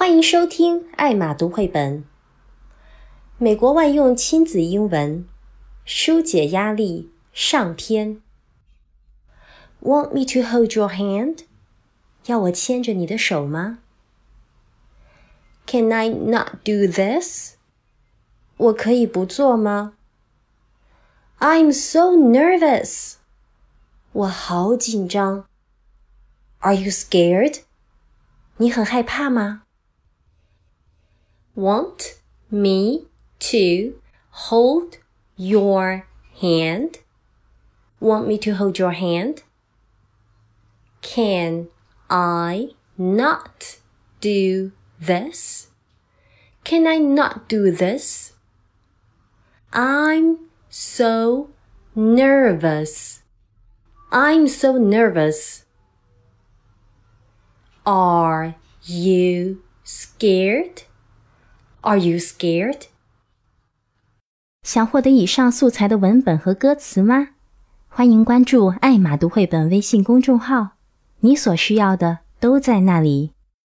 欢迎收听艾玛读绘本。美国万用亲子英文，疏解压力上篇。Want me to hold your hand？要我牵着你的手吗？Can I not do this？我可以不做吗？I'm so nervous。我好紧张。Are you scared？你很害怕吗 ？Want me to hold your hand? Want me to hold your hand? Can I not do this? Can I not do this? I'm so nervous. I'm so nervous. Are you scared? Are you scared? 想获得以上素材的文本和歌词吗？欢迎关注“爱玛读绘本”微信公众号，你所需要的都在那里。